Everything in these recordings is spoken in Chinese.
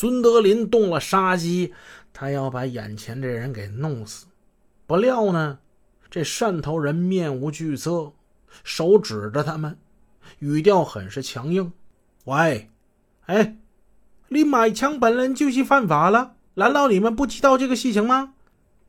孙德林动了杀机，他要把眼前这人给弄死。不料呢，这汕头人面无惧色，手指着他们，语调很是强硬：“喂，哎，你买枪本人就是犯法了，难道你们不知道这个事情吗？”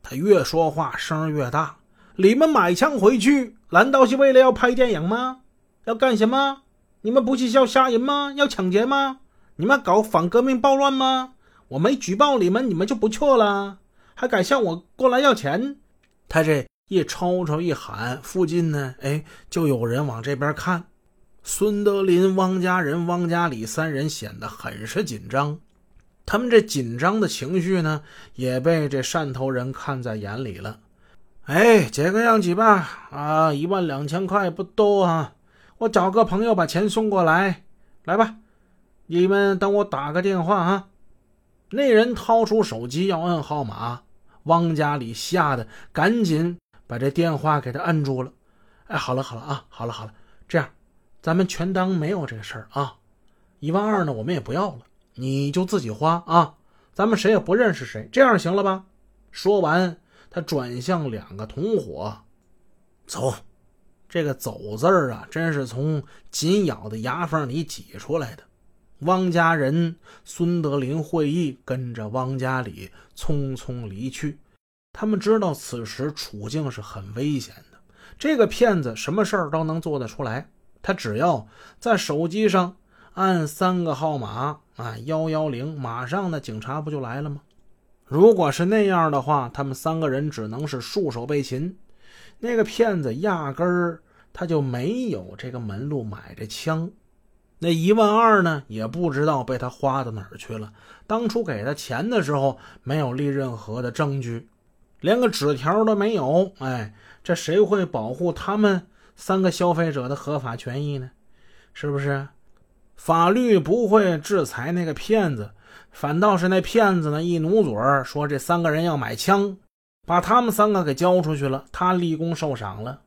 他越说话声越大：“你们买枪回去，难道是为了要拍电影吗？要干什么？你们不是要杀人吗？要抢劫吗？你们搞反革命暴乱吗？我没举报你们，你们就不错了，还敢向我过来要钱？”他这一吵吵一喊，附近呢，哎，就有人往这边看。孙德林、汪家人、汪家里三人显得很是紧张。他们这紧张的情绪呢，也被这汕头人看在眼里了。哎，这个样子吧，啊，一万两千块不多啊，我找个朋友把钱送过来，来吧，你们等我打个电话啊。那人掏出手机要按号码，汪家里吓得赶紧把这电话给他摁住了。哎，好了好了啊，好了好了，这样，咱们全当没有这个事儿啊，一万二呢，我们也不要了。你就自己花啊，咱们谁也不认识谁，这样行了吧？说完，他转向两个同伙，走。这个“走”字儿啊，真是从紧咬的牙缝里挤出来的。汪家人、孙德林会意，跟着汪家里匆匆离去。他们知道此时处境是很危险的。这个骗子什么事儿都能做得出来，他只要在手机上。按三个号码啊，幺幺零，马上呢，警察不就来了吗？如果是那样的话，他们三个人只能是束手被擒。那个骗子压根儿他就没有这个门路买这枪，那一万二呢，也不知道被他花到哪儿去了。当初给他钱的时候，没有立任何的证据，连个纸条都没有。哎，这谁会保护他们三个消费者的合法权益呢？是不是？法律不会制裁那个骗子，反倒是那骗子呢一努嘴说这三个人要买枪，把他们三个给交出去了，他立功受赏了，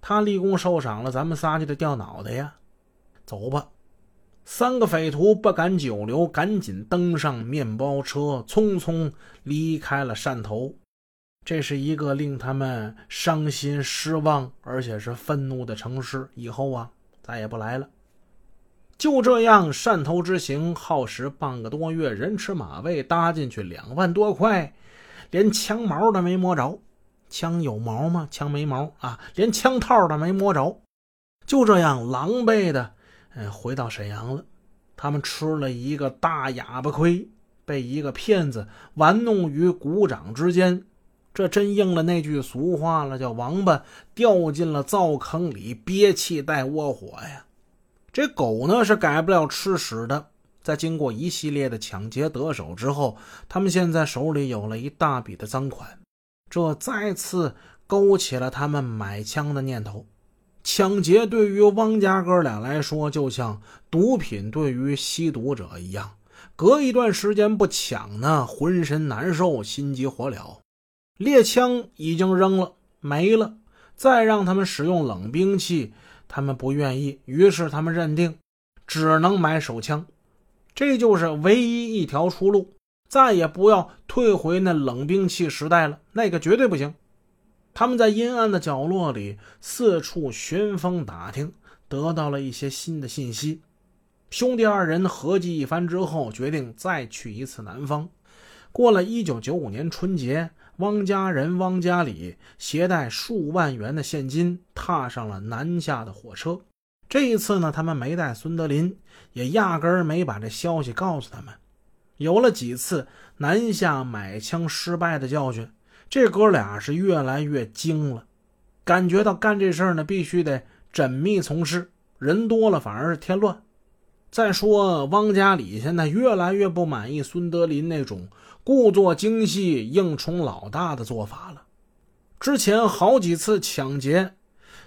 他立功受赏了，咱们仨就得掉脑袋呀！走吧，三个匪徒不敢久留，赶紧登上面包车，匆匆离开了汕头。这是一个令他们伤心、失望，而且是愤怒的城市，以后啊再也不来了。就这样，汕头之行耗时半个多月，人吃马喂，搭进去两万多块，连枪毛都没摸着。枪有毛吗？枪没毛啊，连枪套都没摸着。就这样狼狈的，嗯，回到沈阳了。他们吃了一个大哑巴亏，被一个骗子玩弄于股掌之间。这真应了那句俗话了，叫“王八掉进了灶坑里，憋气带窝火呀”。这狗呢是改不了吃屎的。在经过一系列的抢劫得手之后，他们现在手里有了一大笔的赃款，这再次勾起了他们买枪的念头。抢劫对于汪家哥俩来说，就像毒品对于吸毒者一样，隔一段时间不抢呢，浑身难受，心急火燎。猎枪已经扔了，没了，再让他们使用冷兵器。他们不愿意，于是他们认定只能买手枪，这就是唯一一条出路，再也不要退回那冷兵器时代了，那个绝对不行。他们在阴暗的角落里四处寻风打听，得到了一些新的信息。兄弟二人合计一番之后，决定再去一次南方。过了一九九五年春节。汪家人、汪家里携带数万元的现金，踏上了南下的火车。这一次呢，他们没带孙德林，也压根儿没把这消息告诉他们。有了几次南下买枪失败的教训，这哥俩是越来越精了，感觉到干这事儿呢，必须得缜密从事，人多了反而是添乱。再说，汪家里现在越来越不满意孙德林那种故作精细、硬充老大的做法了。之前好几次抢劫，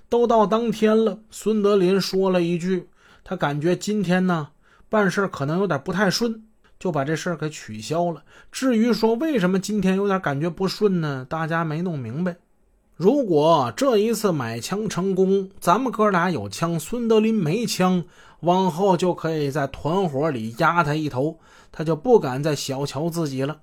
都到当天了，孙德林说了一句：“他感觉今天呢办事可能有点不太顺，就把这事给取消了。”至于说为什么今天有点感觉不顺呢？大家没弄明白。如果这一次买枪成功，咱们哥俩有枪，孙德林没枪，往后就可以在团伙里压他一头，他就不敢再小瞧自己了。